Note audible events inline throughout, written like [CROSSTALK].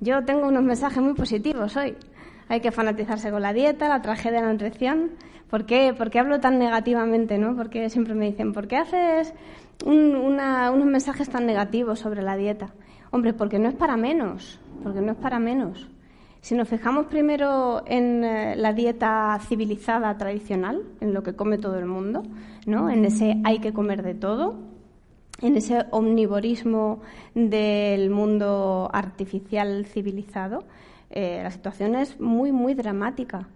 Yo tengo unos mensajes muy positivos hoy. Hay que fanatizarse con la dieta, la tragedia de la nutrición. ¿Por qué, ¿Por qué hablo tan negativamente? ¿no? Porque siempre me dicen, ¿por qué haces unos mensajes tan negativos sobre la dieta? Hombre, porque no es para menos, porque no es para menos. Si nos fijamos primero en eh, la dieta civilizada tradicional, en lo que come todo el mundo, ¿no? en ese hay que comer de todo, en ese omnivorismo del mundo artificial civilizado, eh, la situación es muy, muy dramática.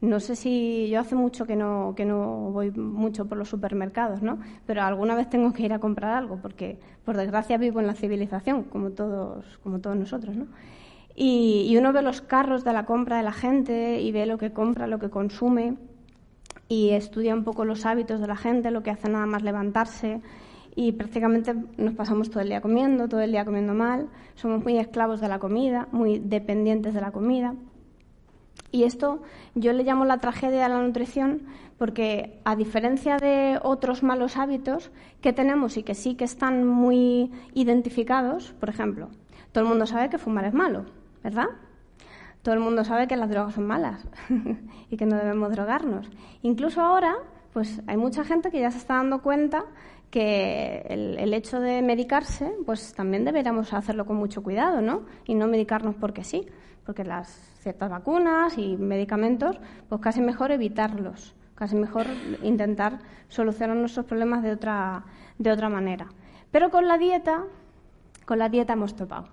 No sé si yo hace mucho que no, que no voy mucho por los supermercados, ¿no? Pero alguna vez tengo que ir a comprar algo, porque por desgracia vivo en la civilización, como todos, como todos nosotros, ¿no? Y, y uno ve los carros de la compra de la gente y ve lo que compra, lo que consume, y estudia un poco los hábitos de la gente, lo que hace nada más levantarse, y prácticamente nos pasamos todo el día comiendo, todo el día comiendo mal, somos muy esclavos de la comida, muy dependientes de la comida. Y esto yo le llamo la tragedia de la nutrición porque a diferencia de otros malos hábitos que tenemos y que sí que están muy identificados, por ejemplo, todo el mundo sabe que fumar es malo, ¿verdad? Todo el mundo sabe que las drogas son malas [LAUGHS] y que no debemos drogarnos. Incluso ahora, pues hay mucha gente que ya se está dando cuenta que el, hecho de medicarse, pues también deberíamos hacerlo con mucho cuidado, ¿no? Y no medicarnos porque sí, porque las ciertas vacunas y medicamentos, pues casi mejor evitarlos, casi mejor intentar solucionar nuestros problemas de otra, de otra manera. Pero con la dieta, con la dieta hemos topado.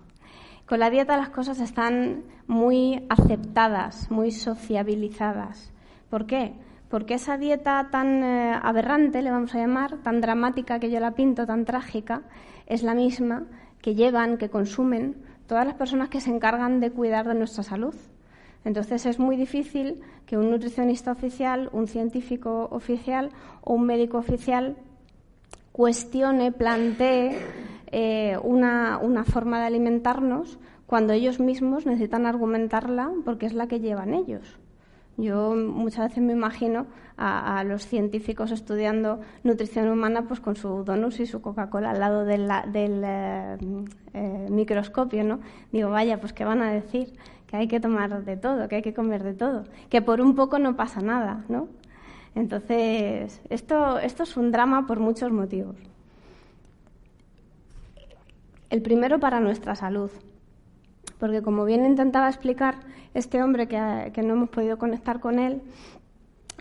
Con la dieta las cosas están muy aceptadas, muy sociabilizadas. ¿Por qué? Porque esa dieta tan eh, aberrante, le vamos a llamar, tan dramática que yo la pinto, tan trágica, es la misma que llevan, que consumen todas las personas que se encargan de cuidar de nuestra salud. Entonces es muy difícil que un nutricionista oficial, un científico oficial o un médico oficial cuestione, plantee eh, una, una forma de alimentarnos cuando ellos mismos necesitan argumentarla porque es la que llevan ellos. Yo muchas veces me imagino a, los científicos estudiando nutrición humana pues con su donuts y su Coca-Cola al lado del, eh, eh, microscopio, ¿no? Digo, vaya, pues ¿qué van a decir? Que hay que tomar de todo, que hay que comer de todo, que por un poco no pasa nada, ¿no? Entonces, esto, esto es un drama por muchos motivos. El primero para nuestra salud porque como bien intentaba explicar este hombre que, no hemos podido conectar con él,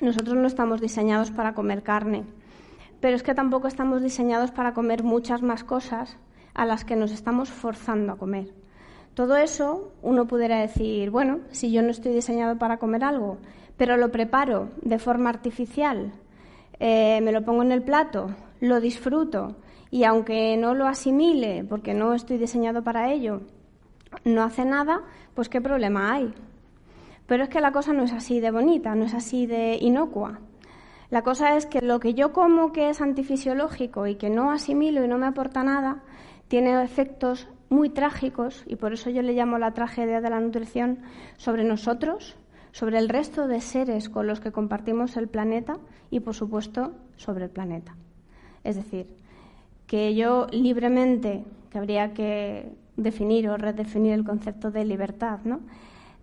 nosotros no estamos diseñados para comer carne, pero es que tampoco estamos diseñados para comer muchas más cosas a las que nos estamos forzando a comer. Todo eso uno pudiera decir, bueno, si yo no estoy diseñado para comer algo, pero lo preparo de forma artificial, eh, me lo pongo en el plato, lo disfruto y aunque no lo asimile porque no estoy diseñado para ello, no hace nada, pues qué problema hay. Pero es que la cosa no es así de bonita, no es así de inocua. La cosa es que lo que yo como que es antifisiológico y que no asimilo y no me aporta nada, tiene efectos muy trágicos, y por eso yo le llamo la tragedia de la nutrición, sobre nosotros, sobre el resto de seres con los que compartimos el planeta y, por supuesto, sobre el planeta. Es decir, que yo libremente, que habría que definir o redefinir el concepto de libertad, ¿no?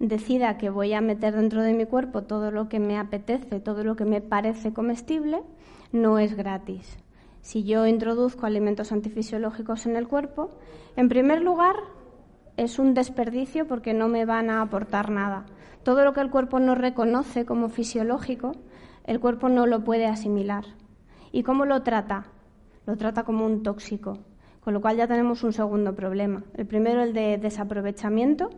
decida que voy a meter dentro de mi cuerpo todo lo que me apetece, todo lo que me parece comestible, no es gratis. Si yo introduzco alimentos antifisiológicos en el cuerpo, en primer lugar es un desperdicio porque no me van a aportar nada. Todo lo que el cuerpo no reconoce como fisiológico, el cuerpo no lo puede asimilar. ¿Y cómo lo trata? Lo trata como un tóxico, con lo cual ya tenemos un segundo problema. El primero, el de desaprovechamiento,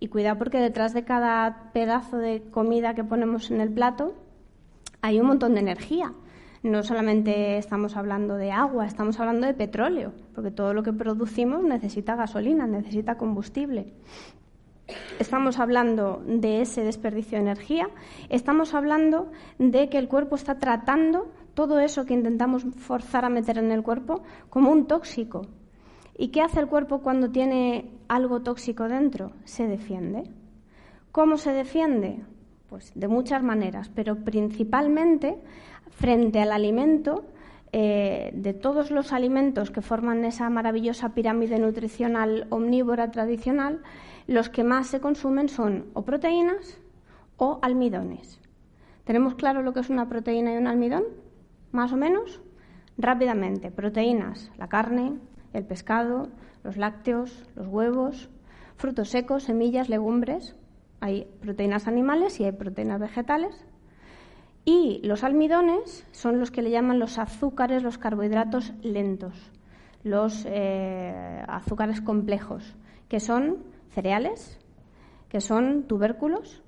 y cuidado porque detrás de cada pedazo de comida que ponemos en el plato hay un montón de energía. No solamente estamos hablando de agua, estamos hablando de petróleo, porque todo lo que producimos necesita gasolina, necesita combustible. Estamos hablando de ese desperdicio de energía, estamos hablando de que el cuerpo está tratando todo eso que intentamos forzar a meter en el cuerpo como un tóxico. ¿Y qué hace el cuerpo cuando tiene algo tóxico dentro? Se defiende. ¿Cómo se defiende? Pues de muchas maneras, pero principalmente frente al alimento, eh, de todos los alimentos que forman esa maravillosa pirámide nutricional omnívora tradicional, los que más se consumen son o proteínas o almidones. ¿Tenemos claro lo que es una proteína y un almidón? Más o menos. Rápidamente, proteínas, la carne, el pescado, los lácteos, los huevos, frutos secos, semillas, legumbres. Hay proteínas animales y hay proteínas vegetales. Y los almidones son los que le llaman los azúcares, los carbohidratos lentos, los eh, azúcares complejos, que son cereales, que son tubérculos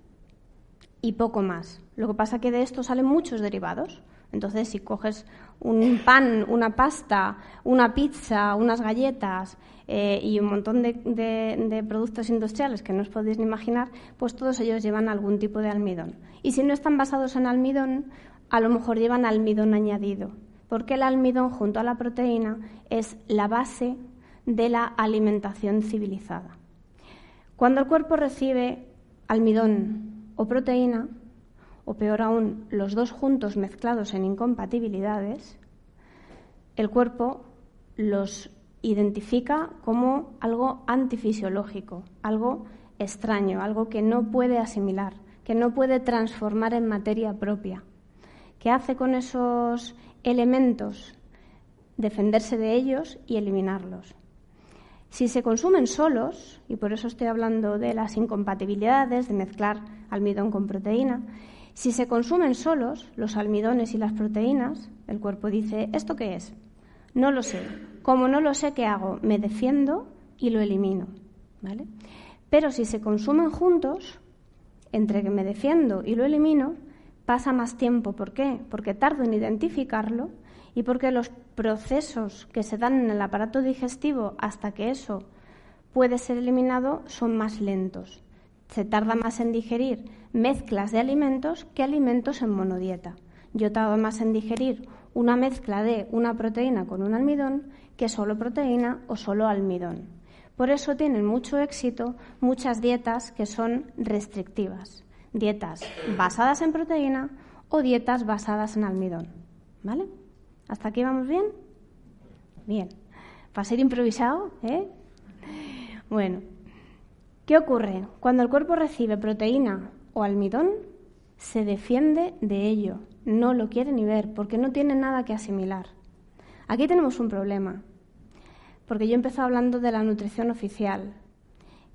y poco más. Lo que pasa es que de esto salen muchos derivados. Entonces, si coges un pan, una pasta, una pizza, unas galletas eh, y un montón de, productos industriales que no os podéis ni imaginar, pues todos ellos llevan algún tipo de almidón. Y si no están basados en almidón, a lo mejor llevan almidón añadido, porque el almidón junto a la proteína es la base de la alimentación civilizada. Cuando el cuerpo recibe almidón o proteína, o peor aún, los dos juntos mezclados en incompatibilidades, el cuerpo los identifica como algo antifisiológico, algo extraño, algo que no puede asimilar, que no puede transformar en materia propia. ¿Qué hace con esos elementos? Defenderse de ellos y eliminarlos. Si se consumen solos, y por eso estoy hablando de las incompatibilidades, de mezclar almidón con proteína, si se consumen solos los almidones y las proteínas, el cuerpo dice, ¿esto qué es? No lo sé. Como no lo sé, ¿qué hago? Me defiendo y lo elimino. ¿vale? Pero si se consumen juntos, entre que me defiendo y lo elimino, pasa más tiempo. ¿Por qué? Porque tardo en identificarlo y porque los procesos que se dan en el aparato digestivo hasta que eso puede ser eliminado son más lentos se tarda más en digerir mezclas de alimentos que alimentos en monodieta. Yo tardo más en digerir una mezcla de una proteína con un almidón que solo proteína o solo almidón. Por eso tienen mucho éxito muchas dietas que son restrictivas, dietas basadas en proteína o dietas basadas en almidón. ¿Vale? ¿Hasta aquí vamos bien? Bien. Para ser improvisado, ¿eh? Bueno, ¿Qué ocurre? Cuando el cuerpo recibe proteína o almidón, se defiende de ello, no lo quiere ni ver, porque no tiene nada que asimilar. Aquí tenemos un problema, porque yo empecé hablando de la nutrición oficial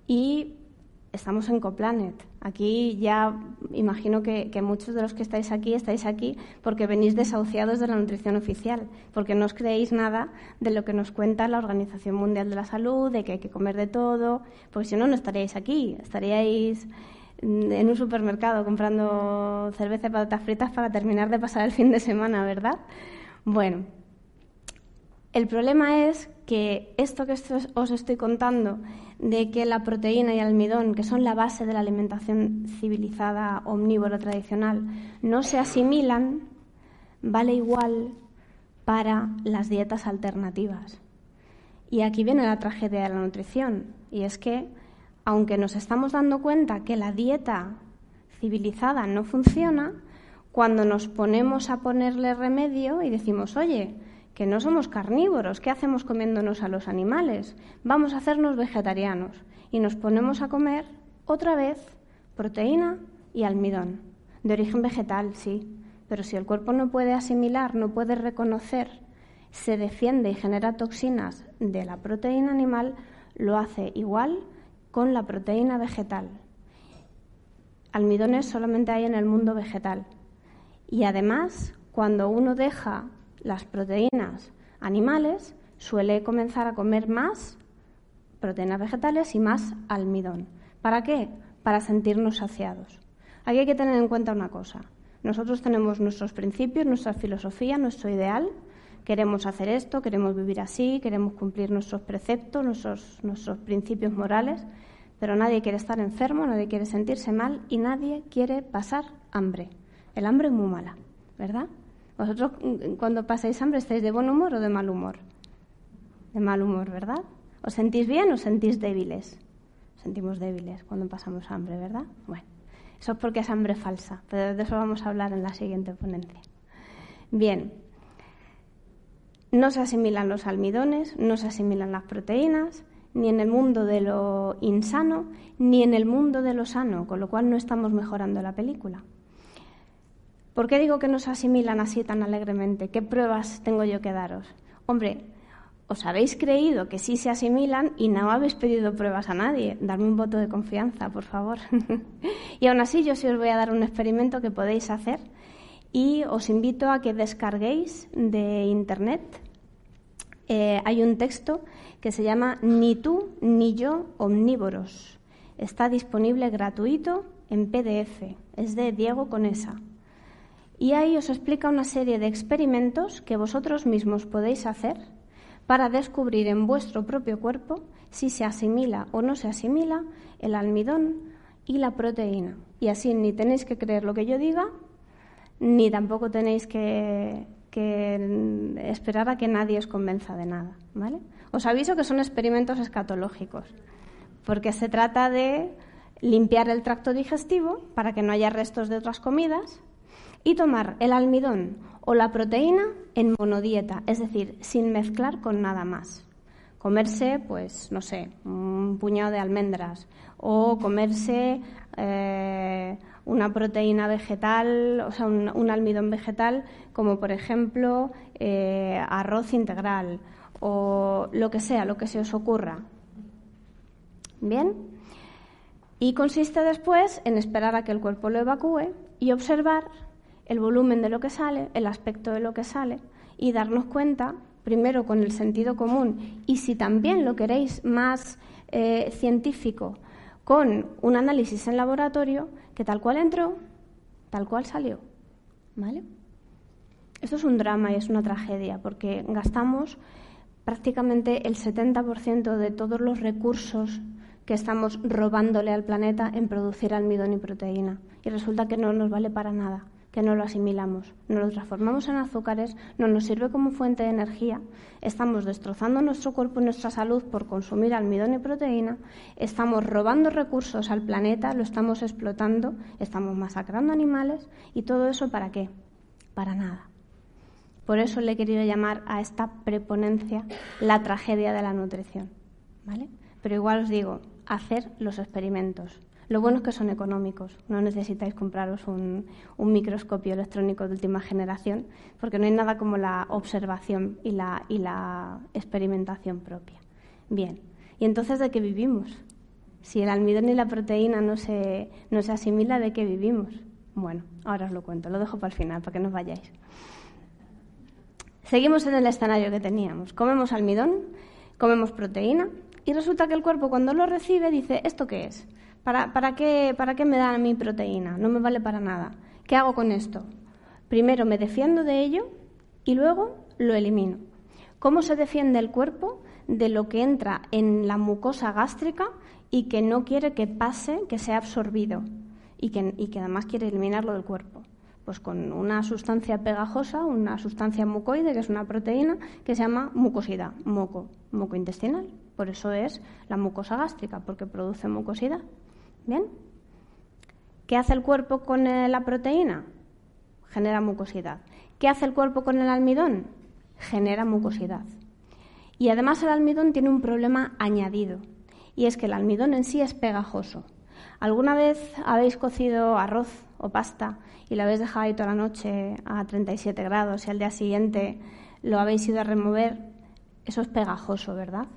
y estamos en Coplanet. Aquí ya imagino que, muchos de los que estáis aquí estáis aquí porque venís desahuciados de la nutrición oficial, porque no os creéis nada de lo que nos cuenta la Organización Mundial de la Salud, de que hay que comer de todo, porque si no, no estaríais aquí, estaríais en un supermercado comprando cerveza y patatas fritas para terminar de pasar el fin de semana, ¿verdad? Bueno, el problema es que esto que os estoy contando de que la proteína y el almidón, que son la base de la alimentación civilizada omnívora tradicional, no se asimilan, vale igual para las dietas alternativas. Y aquí viene la tragedia de la nutrición, y es que, aunque nos estamos dando cuenta que la dieta civilizada no funciona, cuando nos ponemos a ponerle remedio y decimos, oye, que no somos carnívoros, ¿qué hacemos comiéndonos a los animales? Vamos a hacernos vegetarianos y nos ponemos a comer otra vez proteína y almidón. De origen vegetal, sí, pero si el cuerpo no puede asimilar, no puede reconocer, se defiende y genera toxinas de la proteína animal, lo hace igual con la proteína vegetal. Almidones solamente hay en el mundo vegetal. Y además, cuando uno deja las proteínas animales, suele comenzar a comer más proteínas vegetales y más almidón. ¿Para qué? Para sentirnos saciados. Aquí hay que tener en cuenta una cosa. Nosotros tenemos nuestros principios, nuestra filosofía, nuestro ideal. Queremos hacer esto, queremos vivir así, queremos cumplir nuestros preceptos, nuestros, principios morales, pero nadie quiere estar enfermo, nadie quiere sentirse mal y nadie quiere pasar hambre. El hambre es muy mala, ¿verdad? Vosotros mm, cuando pasáis hambre estáis de buen humor o de mal humor. De mal humor, ¿verdad? ¿Os sentís bien o sentís débiles? Sentimos débiles cuando pasamos hambre, ¿verdad? Bueno. Eso es porque es hambre falsa, pero de eso vamos a hablar en la siguiente ponencia. Bien, no se asimilan los almidones, no se asimilan las proteínas, ni en el mundo de lo insano, ni en el mundo de lo sano, con lo cual no estamos mejorando la película. ¿Por qué digo que no se asimilan así tan alegremente? ¿Qué pruebas tengo yo que daros? Hombre, os habéis creído que sí se asimilan y no habéis pedido pruebas a nadie. Darme un voto de confianza, por favor. [LAUGHS] y aún así yo sí os voy a dar un experimento que podéis hacer y os invito a que descarguéis de Internet. Eh, hay un texto que se llama Ni tú ni yo omnívoros. Está disponible gratuito en PDF. Es de Diego Conesa. Y ahí os explica una serie de experimentos que vosotros mismos podéis hacer para descubrir en vuestro propio cuerpo si se asimila o no se asimila el almidón y la proteína. Y así ni tenéis que creer lo que yo diga, ni tampoco tenéis que, esperar a que nadie os convenza de nada. ¿vale? Os aviso que son experimentos escatológicos, porque se trata de limpiar el tracto digestivo para que no haya restos de otras comidas y tomar el almidón o la proteína en monodieta, es decir, sin mezclar con nada más. Comerse, pues, no sé, un puñado de almendras o comerse eh, una proteína vegetal, o sea, un, almidón vegetal, como por ejemplo eh, arroz integral o lo que sea, lo que se os ocurra. Bien. Y consiste después en esperar a que el cuerpo lo evacúe y observar el volumen de lo que sale, el aspecto de lo que sale y darnos cuenta, primero con el sentido común y si también lo queréis más eh, científico, con un análisis en laboratorio, que tal cual entró, tal cual salió. ¿Vale? Esto es un drama y es una tragedia porque gastamos prácticamente el 70% de todos los recursos que estamos robándole al planeta en producir almidón y proteína. Y resulta que no nos vale para nada que no lo asimilamos, no lo transformamos en azúcares, no nos sirve como fuente de energía, estamos destrozando nuestro cuerpo y nuestra salud por consumir almidón y proteína, estamos robando recursos al planeta, lo estamos explotando, estamos masacrando animales y todo eso para qué? Para nada. Por eso le he querido llamar a esta preponencia la tragedia de la nutrición. ¿vale? Pero igual os digo, hacer los experimentos, lo bueno es que son económicos, no necesitáis compraros un, microscopio electrónico de última generación, porque no hay nada como la observación y la, experimentación propia. Bien, ¿y entonces de qué vivimos? Si el almidón y la proteína no se, no se asimila, ¿de qué vivimos? Bueno, ahora os lo cuento, lo dejo para el final, para que no os vayáis. Seguimos en el escenario que teníamos. Comemos almidón, comemos proteína, y resulta que el cuerpo cuando lo recibe dice, ¿esto qué es? ¿Para, qué, ¿Para qué me da mi proteína? No me vale para nada. ¿Qué hago con esto? Primero me defiendo de ello y luego lo elimino. ¿Cómo se defiende el cuerpo de lo que entra en la mucosa gástrica y que no quiere que pase, que sea absorbido y que, y que además quiere eliminarlo del cuerpo? Pues con una sustancia pegajosa, una sustancia mucoide, que es una proteína, que se llama mucosidad, moco, moco intestinal. Por eso es la mucosa gástrica, porque produce mucosidad. ¿Bien? ¿Qué hace el cuerpo con la proteína? Genera mucosidad. ¿Qué hace el cuerpo con el almidón? Genera mucosidad. Y además el almidón tiene un problema añadido, y es que el almidón en sí es pegajoso. ¿Alguna vez habéis cocido arroz o pasta y lo habéis dejado ahí toda la noche a 37 grados y al día siguiente lo habéis ido a remover? Eso es pegajoso, ¿verdad?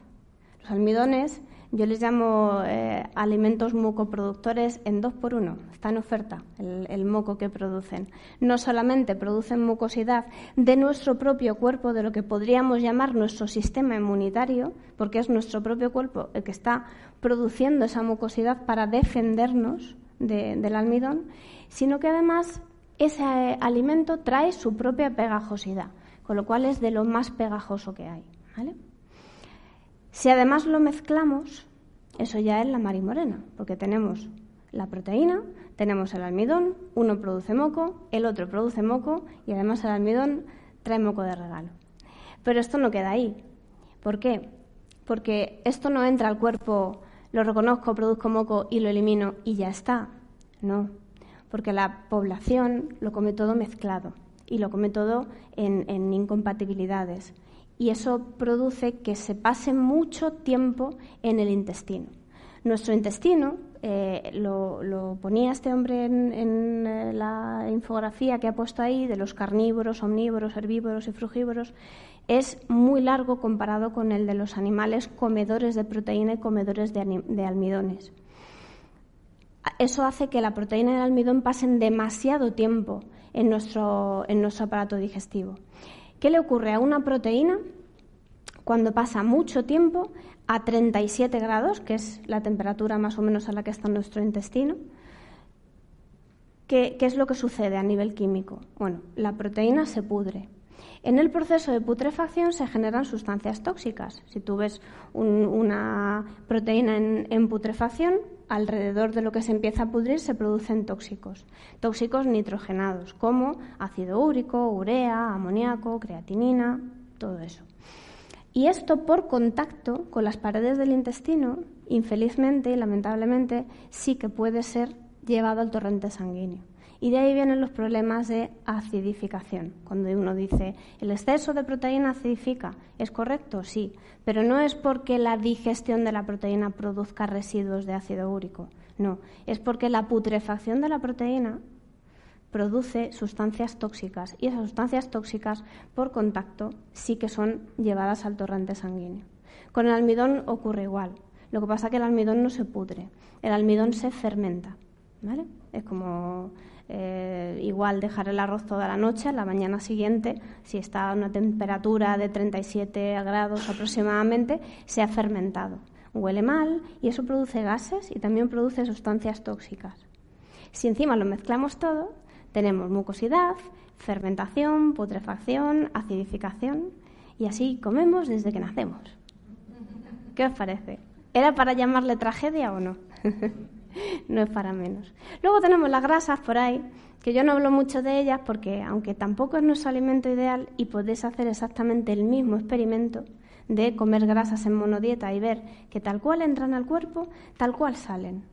Los almidones yo les llamo eh, alimentos mucoproductores en dos por uno. Está en oferta el, moco que producen. No solamente producen mucosidad de nuestro propio cuerpo, de lo que podríamos llamar nuestro sistema inmunitario, porque es nuestro propio cuerpo el que está produciendo esa mucosidad para defendernos del almidón, sino que además ese eh, alimento trae su propia pegajosidad, con lo cual es de lo más pegajoso que hay. ¿vale? Si además lo mezclamos, eso ya es la marimorena, porque tenemos la proteína, tenemos el almidón, uno produce moco, el otro produce moco y además el almidón trae moco de regalo. Pero esto no queda ahí. ¿Por qué? Porque esto no entra al cuerpo, lo reconozco, produzco moco y lo elimino y ya está. No, porque la población lo come todo mezclado y lo come todo en, en incompatibilidades y eso produce que se pase mucho tiempo en el intestino. Nuestro intestino, eh, lo, ponía este hombre en, eh, la infografía que ha puesto ahí de los carnívoros, omnívoros, herbívoros y frugívoros, es muy largo comparado con el de los animales comedores de proteína y comedores de, de almidones. Eso hace que la proteína y el almidón pasen demasiado tiempo en nuestro, en nuestro aparato digestivo. ¿Qué le ocurre a una proteína cuando pasa mucho tiempo a 37 grados, que es la temperatura más o menos a la que está nuestro intestino? ¿Qué, es lo que sucede a nivel químico? Bueno, la proteína se pudre. En el proceso de putrefacción se generan sustancias tóxicas. Si tú ves una proteína en, putrefacción, alrededor de lo que se empieza a pudrir se producen tóxicos. Tóxicos nitrogenados, como ácido úrico, urea, amoníaco, creatinina, todo eso. Y esto por contacto con las paredes del intestino, infelizmente y lamentablemente, sí que puede ser llevado al torrente sanguíneo. Y de ahí vienen los problemas de acidificación. Cuando uno dice, ¿el exceso de proteína acidifica? ¿Es correcto? Sí. Pero no es porque la digestión de la proteína produzca residuos de ácido úrico. No. Es porque la putrefacción de la proteína produce sustancias tóxicas. Y esas sustancias tóxicas, por contacto, sí que son llevadas al torrente sanguíneo. Con el almidón ocurre igual. Lo que pasa es que el almidón no se pudre. El almidón se fermenta. ¿Vale? Es como eh, igual dejar el arroz toda la noche, la mañana siguiente, si está a una temperatura de 37 grados aproximadamente, se ha fermentado. Huele mal y eso produce gases y también produce sustancias tóxicas. Si encima lo mezclamos todo, tenemos mucosidad, fermentación, putrefacción, acidificación y así comemos desde que nacemos. ¿Qué os parece? ¿Era para llamarle tragedia o no? [LAUGHS] [LAUGHS] no es para menos. Luego tenemos las grasas por ahí, que yo no hablo mucho de ellas porque, aunque tampoco es nuestro alimento ideal y podéis hacer exactamente el mismo experimento de comer grasas en monodieta y ver que tal cual entran al cuerpo, tal cual salen.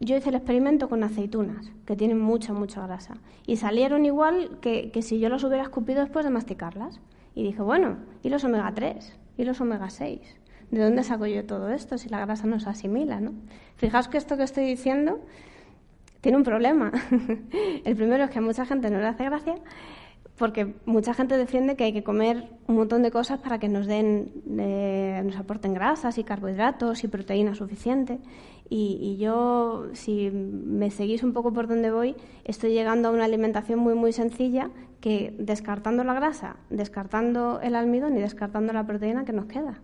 Yo hice el experimento con aceitunas, que tienen mucha, mucha grasa, y salieron igual que, que si yo las hubiera escupido después de masticarlas. Y dije, bueno, ¿y los omega 3? ¿Y los omega 6? ¿De dónde saco yo todo esto si la grasa no se asimila? ¿no? Fijaos que esto que estoy diciendo tiene un problema. [LAUGHS] El primero es que a mucha gente no le hace gracia porque mucha gente defiende que hay que comer un montón de cosas para que nos den, eh, nos aporten grasas y carbohidratos y proteína suficiente. Y, y, yo, si me seguís un poco por donde voy, estoy llegando a una alimentación muy muy sencilla que descartando la grasa, descartando el almidón y descartando la proteína que nos queda.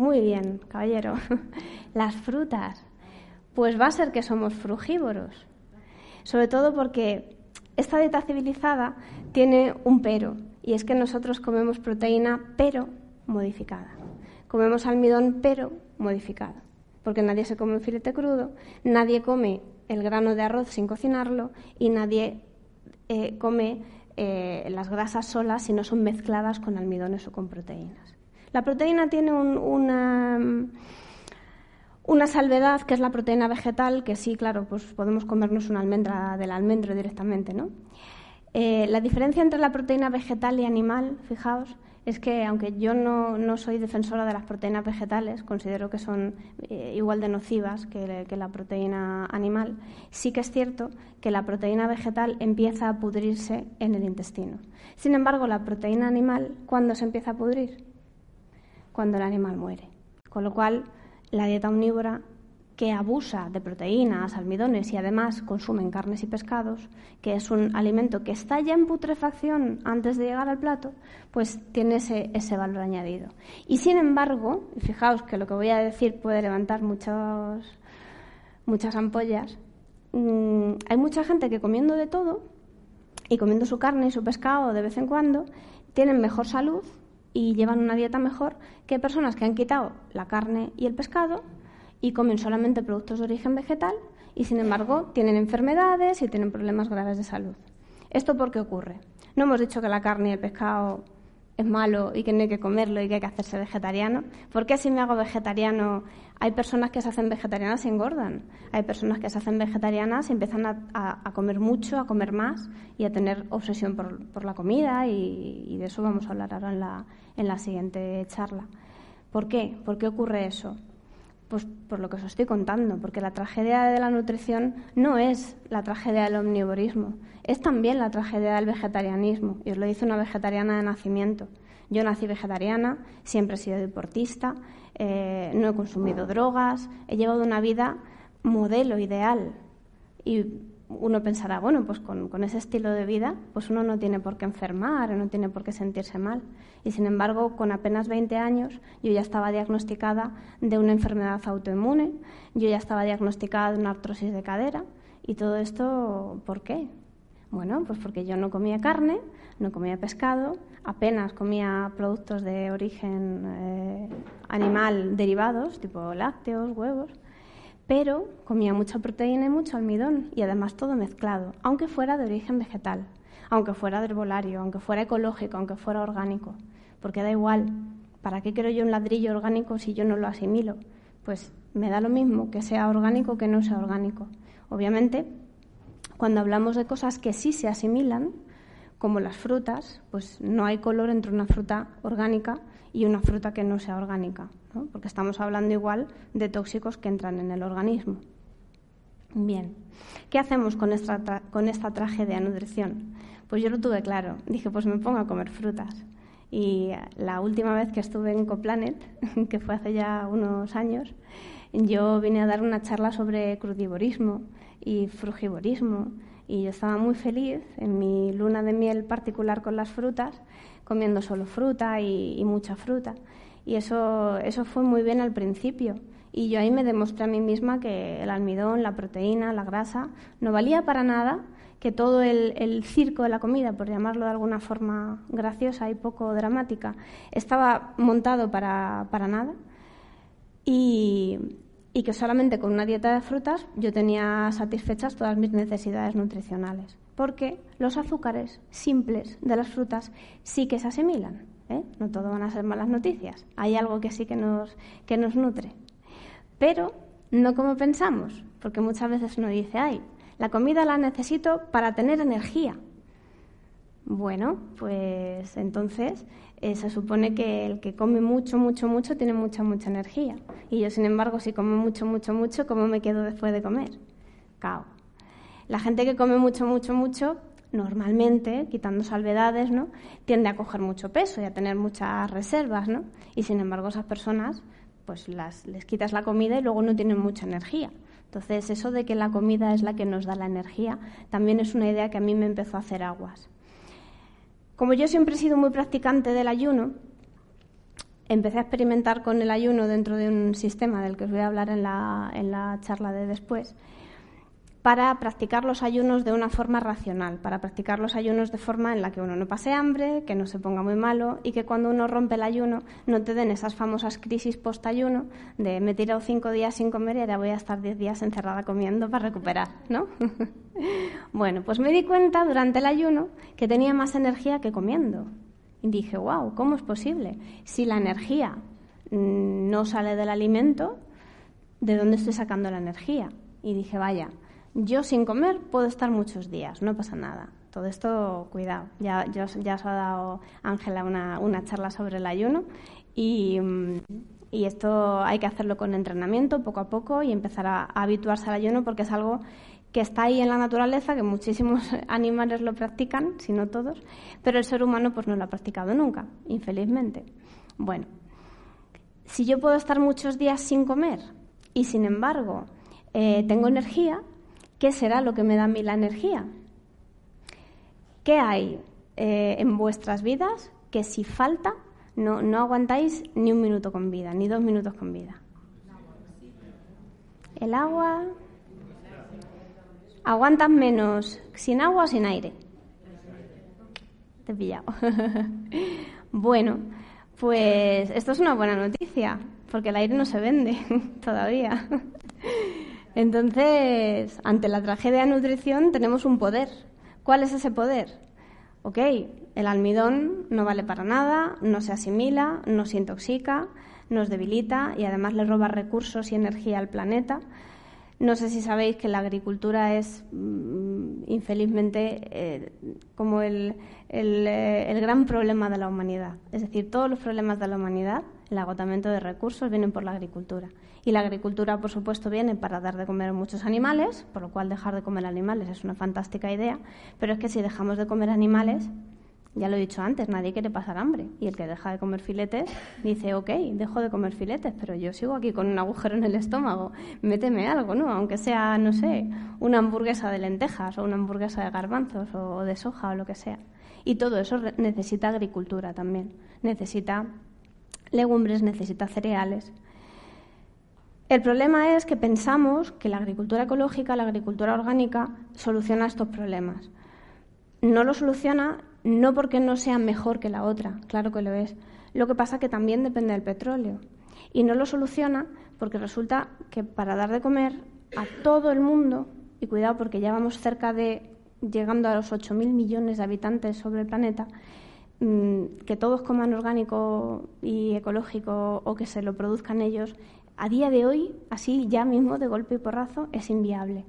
Muy bien, caballero. [LAUGHS] Las frutas. Pues va a ser que somos frugívoros. Sobre todo porque esta dieta civilizada tiene un pero, y es que nosotros comemos proteína pero modificada. Comemos almidón pero modificado. Porque nadie se come un filete crudo, nadie come el grano de arroz sin cocinarlo y nadie eh, come eh, las grasas solas si no son mezcladas con almidones o con proteínas. La proteína tiene una, salvedad que es la proteína vegetal, que sí, claro, pues podemos comernos una almendra del almendro directamente, ¿no? Eh, la diferencia entre la proteína vegetal y animal, fijaos, es que, aunque yo no, soy defensora de las proteínas vegetales, considero que son eh, igual de nocivas que, que, la proteína animal, sí que es cierto que la proteína vegetal empieza a pudrirse en el intestino. Sin embargo, la proteína animal, ¿cuándo se empieza a pudrir? Cuando el animal muere. Con lo cual, la dieta omnívora que abusa de proteínas, almidones y además consumen carnes y pescados, que es un alimento que está ya en putrefacción antes de llegar al plato, pues tiene ese, valor añadido. Y sin embargo, fijaos que lo que voy a decir puede levantar muchas ampollas, mm, hay mucha gente que comiendo de todo y comiendo su carne y su pescado de vez en cuando, tienen mejor salud y llevan una dieta mejor que personas que han quitado la carne y el pescado y comen solamente productos de origen vegetal y, sin embargo, tienen enfermedades y tienen problemas graves de salud. ¿Esto por qué ocurre? No hemos dicho que la carne y el pescado es malo y que no hay que comerlo y que hay que hacerse vegetariano. ¿Por qué si me hago vegetariano hay personas que se hacen vegetarianas y engordan? Hay personas que se hacen vegetarianas y empiezan a, comer mucho, a comer más y a tener obsesión por, la comida y, de eso vamos a hablar ahora en la, en la siguiente charla. ¿Por qué? ¿Por qué ocurre eso? Pues por lo que os estoy contando, porque la tragedia de la nutrición no es la tragedia del omnivorismo, es también la tragedia del vegetarianismo. Y os lo dice una vegetariana de nacimiento. Yo nací vegetariana, siempre he sido deportista, eh, no he consumido drogas, he llevado una vida modelo ideal. Y uno pensará, bueno, pues con, ese estilo de vida, pues uno no tiene por qué enfermar, no tiene por qué sentirse mal. Y sin embargo, con apenas 20 años, yo ya estaba diagnosticada de una enfermedad autoinmune, yo ya estaba diagnosticada de una artrosis de cadera. ¿Y todo esto por qué? Bueno, pues porque yo no comía carne, no comía pescado, apenas comía productos de origen eh, animal derivados, tipo lácteos, huevos pero comía mucha proteína y mucho almidón y además todo mezclado, aunque fuera de origen vegetal, aunque fuera de herbolario, aunque fuera ecológico, aunque fuera orgánico, porque da igual, ¿para qué quiero yo un ladrillo orgánico si yo no lo asimilo? Pues me da lo mismo que sea orgánico que no sea orgánico. Obviamente, cuando hablamos de cosas que sí se asimilan, como las frutas, pues no hay color entre una fruta orgánica y una fruta que no sea orgánica, porque estamos hablando igual de tóxicos que entran en el organismo. Bien, ¿qué hacemos con esta, con esta tragedia de nutrición? Pues yo lo tuve claro, dije, pues me pongo a comer frutas. Y la última vez que estuve en Coplanet, [LAUGHS] que fue hace ya unos años, yo vine a dar una charla sobre crudivorismo y frugivorismo y yo estaba muy feliz en mi luna de miel particular con las frutas comiendo solo fruta y, mucha fruta. Y eso, eso fue muy bien al principio. Y yo ahí me demostré a mí misma que el almidón, la proteína, la grasa, no valía para nada, que todo el, circo de la comida, por llamarlo de alguna forma graciosa y poco dramática, estaba montado para, para nada. Y, y que solamente con una dieta de frutas yo tenía satisfechas todas mis necesidades nutricionales porque los azúcares simples de las frutas sí que se asimilan. ¿eh? No todo van a ser malas noticias. Hay algo que sí que nos, que nos nutre. Pero no como pensamos, porque muchas veces uno dice, ay, la comida la necesito para tener energía. Bueno, pues entonces eh, se supone que el que come mucho, mucho, mucho tiene mucha, mucha energía. Y yo, sin embargo, si como mucho, mucho, mucho, ¿cómo me quedo después de comer? Cao. La gente que come mucho, mucho, mucho, normalmente, quitando salvedades, ¿no? tiende a coger mucho peso y a tener muchas reservas, ¿no? Y sin embargo, esas personas, pues las, les quitas la comida y luego no tienen mucha energía. Entonces, eso de que la comida es la que nos da la energía, también es una idea que a mí me empezó a hacer aguas. Como yo siempre he sido muy practicante del ayuno, empecé a experimentar con el ayuno dentro de un sistema del que os voy a hablar en la, en la charla de después para practicar los ayunos de una forma racional, para practicar los ayunos de forma en la que uno no pase hambre, que no se ponga muy malo y que cuando uno rompe el ayuno no te den esas famosas crisis post-ayuno de me he tirado cinco días sin comer y ahora voy a estar diez días encerrada comiendo para recuperar, ¿no? [LAUGHS] bueno, pues me di cuenta durante el ayuno que tenía más energía que comiendo. Y dije, wow, ¿cómo es posible? Si la energía mm, no sale del alimento, ¿de dónde estoy sacando la energía? Y dije, vaya, yo sin comer puedo estar muchos días, no pasa nada. Todo esto, cuidado. Ya, ya os ha dado Ángela una, una, charla sobre el ayuno y, mm, y, esto hay que hacerlo con entrenamiento, poco a poco, y empezar a, a habituarse al ayuno porque es algo que está ahí en la naturaleza, que muchísimos [LAUGHS] animales lo practican, si no todos, pero el ser humano pues no lo ha practicado nunca, infelizmente. Bueno, si yo puedo estar muchos días sin comer y sin embargo eh, tengo energía, ¿qué será lo que me da a mí la energía? ¿Qué hay eh, en vuestras vidas que si falta no, no aguantáis ni un minuto con vida, ni dos minutos con vida? El agua. ¿Aguantas menos sin agua o sin aire? Te he pillado. [LAUGHS] bueno, pues esto es una buena noticia, porque el aire no se vende [LAUGHS] todavía. Entonces, ante la tragedia de nutrición tenemos un poder. ¿Cuál es ese poder? Ok, el almidón no vale para nada, no se asimila, no se intoxica, nos debilita y además le roba recursos y energía al planeta. No sé si sabéis que la agricultura es, mm, infelizmente, eh, como el, eh, el, gran problema de la humanidad. Es decir, todos los problemas de la humanidad, el agotamiento de recursos, vienen por la agricultura. Y la agricultura, por supuesto, viene para dar de comer a muchos animales, por lo cual dejar de comer animales es una fantástica idea. Pero es que si dejamos de comer animales, ya lo he dicho antes, nadie quiere pasar hambre. Y el que deja de comer filetes dice, ok, dejo de comer filetes, pero yo sigo aquí con un agujero en el estómago. Méteme algo, ¿no? Aunque sea, no sé, una hamburguesa de lentejas o una hamburguesa de garbanzos o de soja o lo que sea. Y todo eso necesita agricultura también. Necesita legumbres, necesita cereales. El problema es que pensamos que la agricultura ecológica, la agricultura orgánica, soluciona estos problemas. No lo soluciona no porque no sea mejor que la otra, claro que lo es. Lo que pasa es que también depende del petróleo. Y no lo soluciona porque resulta que para dar de comer a todo el mundo, y cuidado porque ya vamos cerca de llegando a los 8.000 millones de habitantes sobre el planeta, que todos coman orgánico y ecológico o que se lo produzcan ellos, a día de hoy, así ya mismo de golpe y porrazo, es inviable.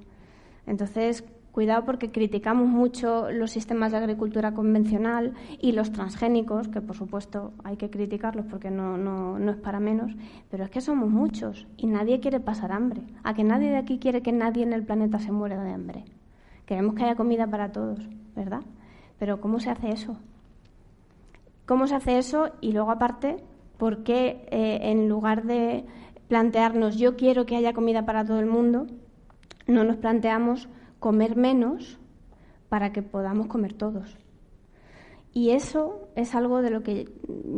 Entonces, Cuidado porque criticamos mucho los sistemas de agricultura convencional y los transgénicos, que por supuesto hay que criticarlos porque no, no, no, es para menos, pero es que somos muchos y nadie quiere pasar hambre. A que nadie de aquí quiere que nadie en el planeta se muera de hambre. Queremos que haya comida para todos, ¿verdad? Pero ¿cómo se hace eso? ¿Cómo se hace eso? Y luego aparte, ¿por qué eh, en lugar de plantearnos yo quiero que haya comida para todo el mundo, no nos planteamos comer menos para que podamos comer todos. Y eso es algo de lo que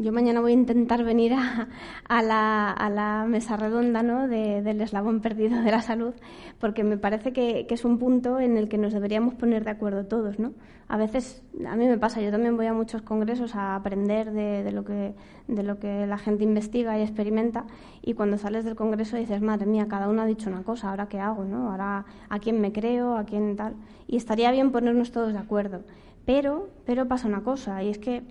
yo mañana voy a intentar venir a, la, mesa redonda ¿no? del eslabón perdido de la salud, porque me parece que, es un punto en el que nos deberíamos poner de acuerdo todos. ¿no? A veces, a mí me pasa, yo también voy a muchos congresos a aprender de, lo que, de lo que la gente investiga y experimenta, y cuando sales del congreso dices, madre mía, cada uno ha dicho una cosa, ¿ahora qué hago? ¿no? ¿Ahora a quién me creo? ¿A quién tal? Y estaría bien ponernos todos de acuerdo. Pero, pero pasa una cosa, y es que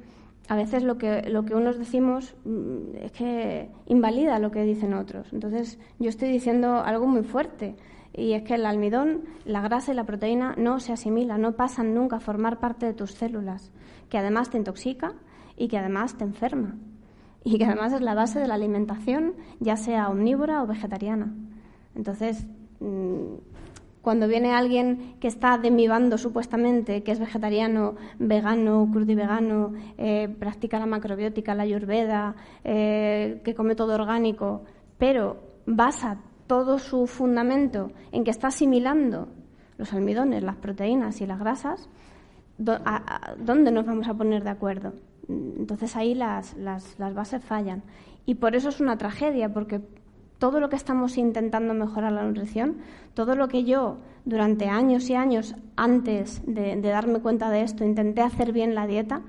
a veces lo que, lo que unos decimos mm, es que invalida lo que dicen otros. Entonces, yo estoy diciendo algo muy fuerte, y es que el almidón, la grasa y la proteína no se asimilan, no pasan nunca a formar parte de tus células, que además te intoxica y que además te enferma, y que además es la base de la alimentación, ya sea omnívora o vegetariana. Entonces, mm, cuando viene alguien que está de mi bando supuestamente, que es vegetariano, vegano, crudivegano, eh, practica la macrobiótica, la ayurveda, eh, que come todo orgánico, pero basa todo su fundamento en que está asimilando los almidones, las proteínas y las grasas, ¿dónde nos vamos a poner de acuerdo? Entonces ahí las, las bases fallan. Y por eso es una tragedia, porque todo lo que estamos intentando mejorar la nutrición, todo lo que yo durante años y años antes de, darme cuenta de esto intenté hacer bien la dieta,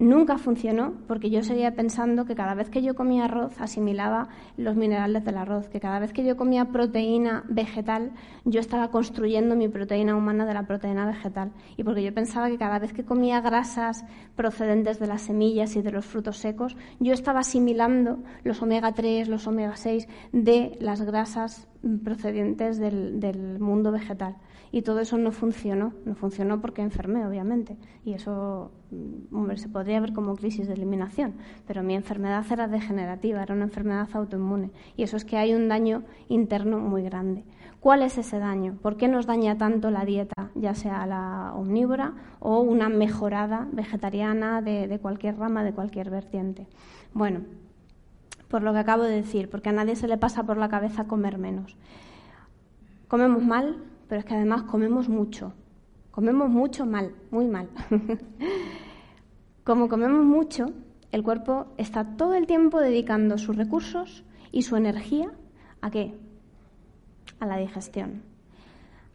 Nunca funcionó porque yo seguía pensando que cada vez que yo comía arroz asimilaba los minerales del arroz, que cada vez que yo comía proteína vegetal yo estaba construyendo mi proteína humana de la proteína vegetal. Y porque yo pensaba que cada vez que comía grasas procedentes de las semillas y de los frutos secos, yo estaba asimilando los omega 3, los omega 6 de las grasas procedentes del, del mundo vegetal. Y todo eso no funcionó, no funcionó porque enfermé, obviamente. Y eso, mm, hombre, se podría ver como crisis de eliminación, pero mi enfermedad era degenerativa, era una enfermedad autoinmune. Y eso es que hay un daño interno muy grande. ¿Cuál es ese daño? ¿Por qué nos daña tanto la dieta, ya sea la omnívora o una mejorada vegetariana de, de cualquier rama, de cualquier vertiente? Bueno, por lo que acabo de decir, porque a nadie se le pasa por la cabeza comer menos. Comemos mal, pero es que además comemos mucho. Comemos mucho mal, muy mal. [LAUGHS] Como comemos mucho, el cuerpo está todo el tiempo dedicando sus recursos y su energía a qué? A la digestión.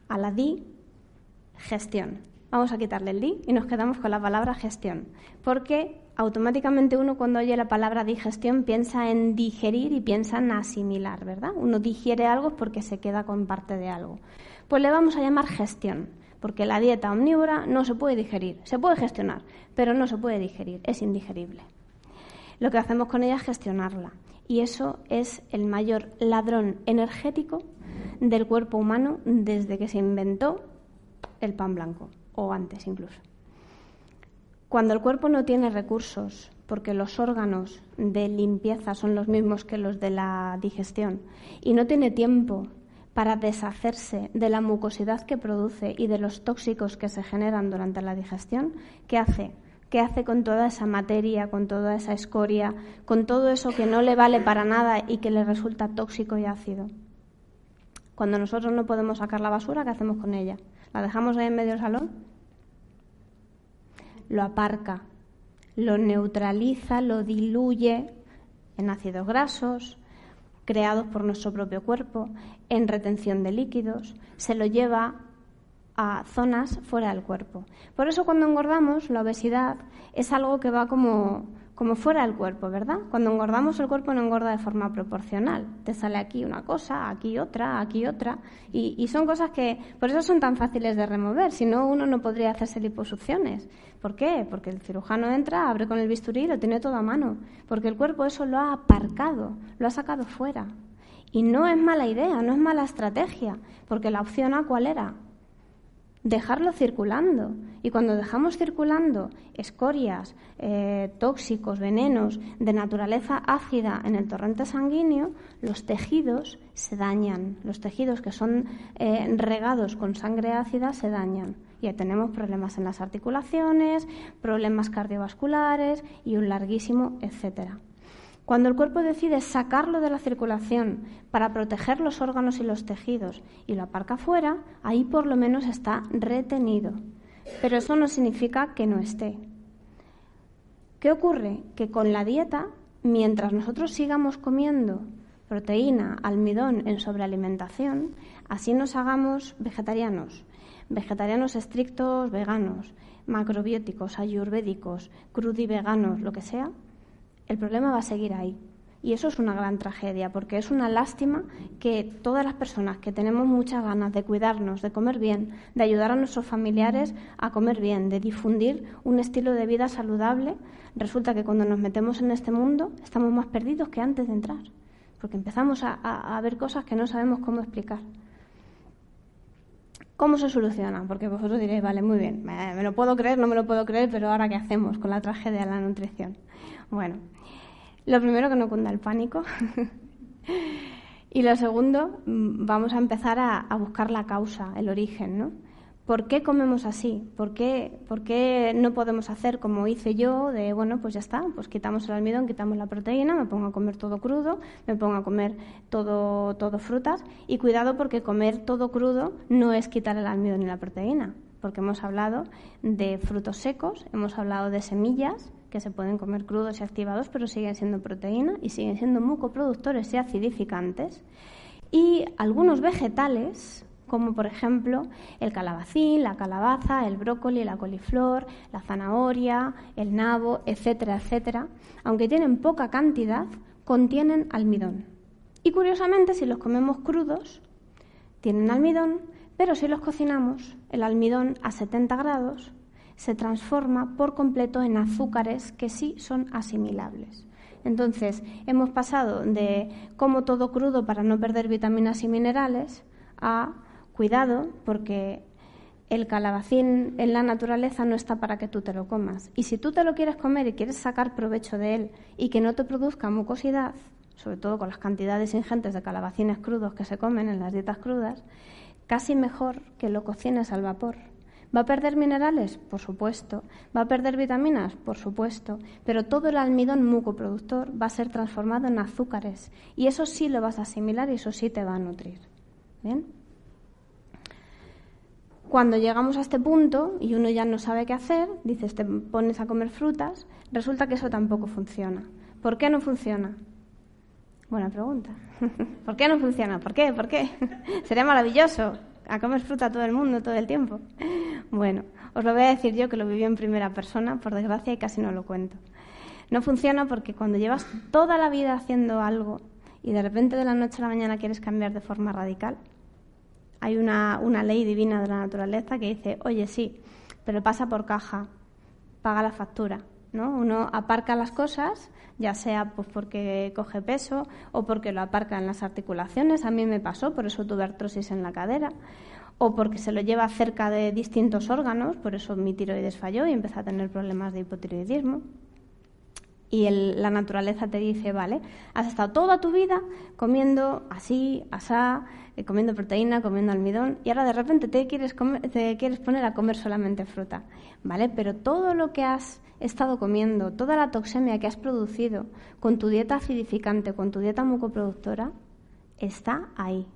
A la digestión. Vamos a quitarle el di y nos quedamos con la palabra gestión, porque automáticamente uno cuando oye la palabra digestión piensa en digerir y piensa en asimilar, ¿verdad? Uno digiere algo porque se queda con parte de algo. Pues le vamos a llamar gestión, porque la dieta omnívora no se puede digerir, se puede gestionar, pero no se puede digerir, es indigerible. Lo que hacemos con ella es gestionarla, y eso es el mayor ladrón energético del cuerpo humano desde que se inventó el pan blanco, o antes incluso. Cuando el cuerpo no tiene recursos, porque los órganos de limpieza son los mismos que los de la digestión, y no tiene tiempo para deshacerse de la mucosidad que produce y de los tóxicos que se generan durante la digestión, ¿qué hace? ¿Qué hace con toda esa materia, con toda esa escoria, con todo eso que no le vale para nada y que le resulta tóxico y ácido? Cuando nosotros no podemos sacar la basura, ¿qué hacemos con ella? ¿La dejamos ahí en medio del salón? Lo aparca, lo neutraliza, lo diluye en ácidos grasos, creados por nuestro propio cuerpo, en retención de líquidos, se lo lleva a zonas fuera del cuerpo. Por eso cuando engordamos, la obesidad es algo que va como, como fuera del cuerpo, ¿verdad? Cuando engordamos el cuerpo no engorda de forma proporcional. Te sale aquí una cosa, aquí otra, aquí otra. Y, y son cosas que, por eso son tan fáciles de remover. Si no, uno no podría hacerse liposucciones. ¿Por qué? Porque el cirujano entra, abre con el bisturí y lo tiene todo a mano. Porque el cuerpo eso lo ha aparcado, lo ha sacado fuera. Y no es mala idea, no es mala estrategia, porque la opción A cuál era? Dejarlo circulando. Y cuando dejamos circulando escorias, eh, tóxicos, venenos de naturaleza ácida en el torrente sanguíneo, los tejidos se dañan. Los tejidos que son eh, regados con sangre ácida se dañan. Y tenemos problemas en las articulaciones, problemas cardiovasculares y un larguísimo etcétera. Cuando el cuerpo decide sacarlo de la circulación para proteger los órganos y los tejidos y lo aparca fuera, ahí por lo menos está retenido. Pero eso no significa que no esté. ¿Qué ocurre? Que con la dieta, mientras nosotros sigamos comiendo proteína, almidón en sobrealimentación, así nos hagamos vegetarianos, vegetarianos estrictos, veganos, macrobióticos, ayurvédicos, crudiveganos, lo que sea, el problema va a seguir ahí. Y eso es una gran tragedia, porque es una lástima que todas las personas que tenemos muchas ganas de cuidarnos, de comer bien, de ayudar a nuestros familiares a comer bien, de difundir un estilo de vida saludable, resulta que cuando nos metemos en este mundo estamos más perdidos que antes de entrar, porque empezamos a, ver cosas que no sabemos cómo explicar. ¿Cómo se soluciona? Porque vosotros diréis, vale, muy bien, me, lo puedo creer, no me lo puedo creer, pero ahora ¿qué hacemos con la tragedia de la nutrición? Bueno, lo primero que no cunda el pánico. [LAUGHS] y lo segundo, mm, vamos a empezar a, buscar la causa, el origen, ¿no? ¿Por qué comemos así? ¿Por qué, ¿Por qué, no podemos hacer como hice yo de, bueno, pues ya está, pues quitamos el almidón, quitamos la proteína, me pongo a comer todo crudo, me pongo a comer todo, todo frutas y cuidado porque comer todo crudo no es quitar el almidón y la proteína, porque hemos hablado de frutos secos, hemos hablado de semillas, que se pueden comer crudos y activados, pero siguen siendo proteína y siguen siendo mucoproductores y acidificantes. Y algunos vegetales, como por ejemplo el calabacín, la calabaza, el brócoli, la coliflor, la zanahoria, el nabo, etcétera, etcétera, aunque tienen poca cantidad, contienen almidón. Y curiosamente, si los comemos crudos, tienen almidón, pero si los cocinamos, el almidón a 70 grados se transforma por completo en azúcares que sí son asimilables. Entonces, hemos pasado de como todo crudo para no perder vitaminas y minerales a cuidado porque el calabacín en la naturaleza no está para que tú te lo comas. Y si tú te lo quieres comer y quieres sacar provecho de él y que no te produzca mucosidad, sobre todo con las cantidades ingentes de calabacines crudos que se comen en las dietas crudas, casi mejor que lo cocines al vapor. ¿Va a perder minerales? Por supuesto. ¿Va a perder vitaminas? Por supuesto. Pero todo el almidón mucoproductor va a ser transformado en azúcares y eso sí lo vas a asimilar y eso sí te va a nutrir. ¿Bien? Cuando llegamos a este punto y uno ya no sabe qué hacer, dices, te pones a comer frutas, resulta que eso tampoco funciona. ¿Por qué no funciona? Buena pregunta. [LAUGHS] ¿Por qué no funciona? ¿Por qué? ¿Por qué? [LAUGHS] Sería maravilloso a comer fruta todo el mundo todo el tiempo. [LAUGHS] Bueno, os lo voy a decir yo que lo viví en primera persona, por desgracia, y casi no lo cuento. No funciona porque cuando llevas toda la vida haciendo algo y de repente de la noche a la mañana quieres cambiar de forma radical, hay una, una ley divina de la naturaleza que dice, oye, sí, pero pasa por caja, paga la factura. ¿No? Uno aparca las cosas, ya sea pues porque coge peso o porque lo aparca en las articulaciones. A mí me pasó, por eso tuve artrosis en la cadera. O porque se lo lleva cerca de distintos órganos, por eso mi tiroides falló y empecé a tener problemas de hipotiroidismo y la naturaleza te dice, vale, has estado toda tu vida comiendo así, asá, eh, comiendo proteína, comiendo almidón, y ahora de repente te quieres, te quieres poner a comer solamente fruta, ¿vale? Pero todo lo que has estado comiendo, toda la toxemia que has producido con tu dieta acidificante, con tu dieta mucoproductora, está ahí.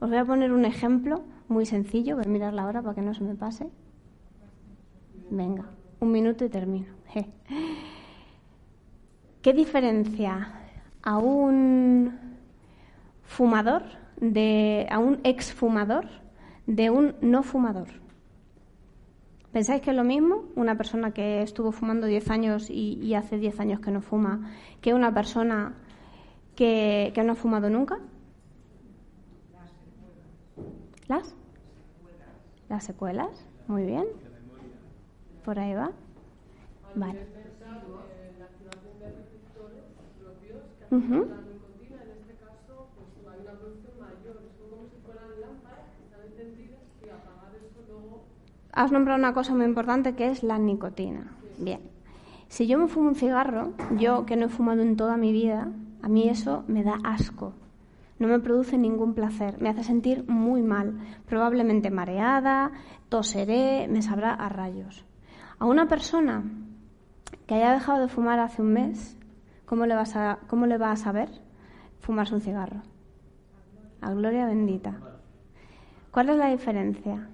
Os voy a poner un ejemplo muy sencillo, voy a mirar la hora para que no se me pase. Venga, un minuto y termino. ¿Qué diferencia a un fumador, de, a un exfumador, de un no fumador? ¿Pensáis que es lo mismo una persona que estuvo fumando 10 años y, hace 10 años que no fuma que una persona que, que no ha fumado nunca? ¿Las? ¿Las secuelas? Muy bien. Por ahí va. Vale. Uh -huh. La nicotina, en este caso, pues hay una producción mayor. Son como si fueran lámparas que están encendidas y apagar eso luego. Has nombrado una cosa muy importante que es la nicotina. Bien. Si yo me fumo un cigarro, yo que no he fumado en toda mi vida, a mí eso me da asco. No me produce ningún placer, me hace sentir muy mal, probablemente mareada, toseré, me sabrá a rayos. A una persona que haya dejado de fumar hace un mes, ¿cómo le, vas a, ¿cómo le va a saber fumarse un cigarro? A gloria bendita. ¿Cuál es la diferencia?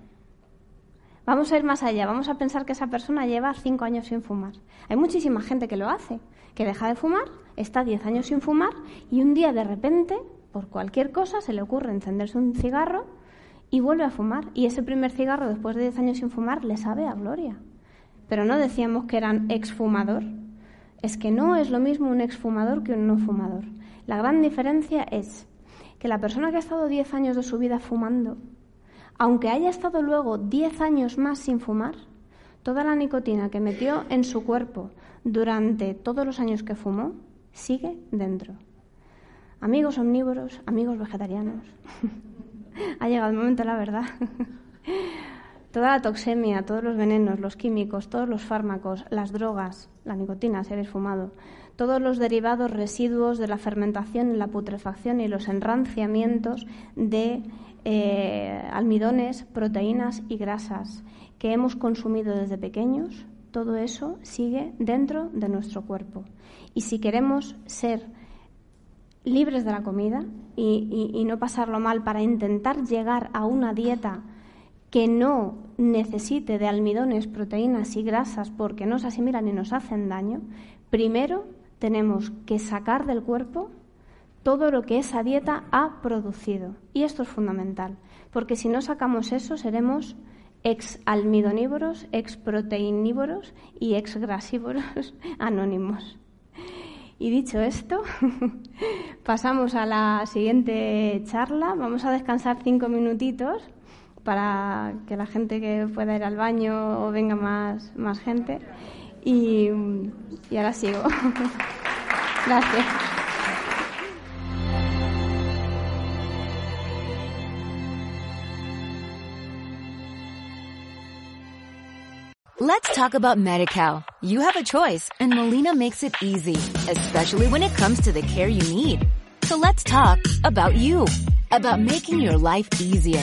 Vamos a ir más allá, vamos a pensar que esa persona lleva cinco años sin fumar. Hay muchísima gente que lo hace, que deja de fumar, está diez años sin fumar y un día de repente, por cualquier cosa, se le ocurre encenderse un cigarro y vuelve a fumar. Y ese primer cigarro, después de diez años sin fumar, le sabe a gloria. Pero no decíamos que eran exfumador es que no es lo mismo un exfumador que un no fumador. La gran diferencia es que la persona que ha estado 10 años de su vida fumando, aunque haya estado luego 10 años más sin fumar, toda la nicotina que metió en su cuerpo durante todos los años que fumó sigue dentro. Amigos omnívoros, amigos vegetarianos, [LAUGHS] ha llegado el momento la verdad. [LAUGHS] Toda la toxemia, todos los venenos, los químicos, todos los fármacos, las drogas, la nicotina, habéis fumado, todos los derivados residuos de la fermentación, la putrefacción y los enranciamientos de eh, almidones, proteínas y grasas que hemos consumido desde pequeños, todo eso sigue dentro de nuestro cuerpo. Y si queremos ser libres de la comida y no pasarlo mal para intentar llegar a una dieta que no necesite de almidones, proteínas y grasas porque no se asimilan y nos hacen daño, primero tenemos que sacar del cuerpo todo lo que esa dieta ha producido. Y esto es fundamental, porque si no sacamos eso seremos ex almidonívoros, ex proteinívoros y ex grasívoros [LAUGHS] anónimos. Y dicho esto, [LAUGHS] pasamos a la siguiente charla. Vamos a descansar cinco minutitos para que la gente que pueda ir al baño o venga más, más gente. Y, y ahora sigo. [LAUGHS] Gracias. Let's talk about MediCal. You have a choice and Molina makes it easy, especially when it comes to the care you need. So let's talk about you, about making your life easier,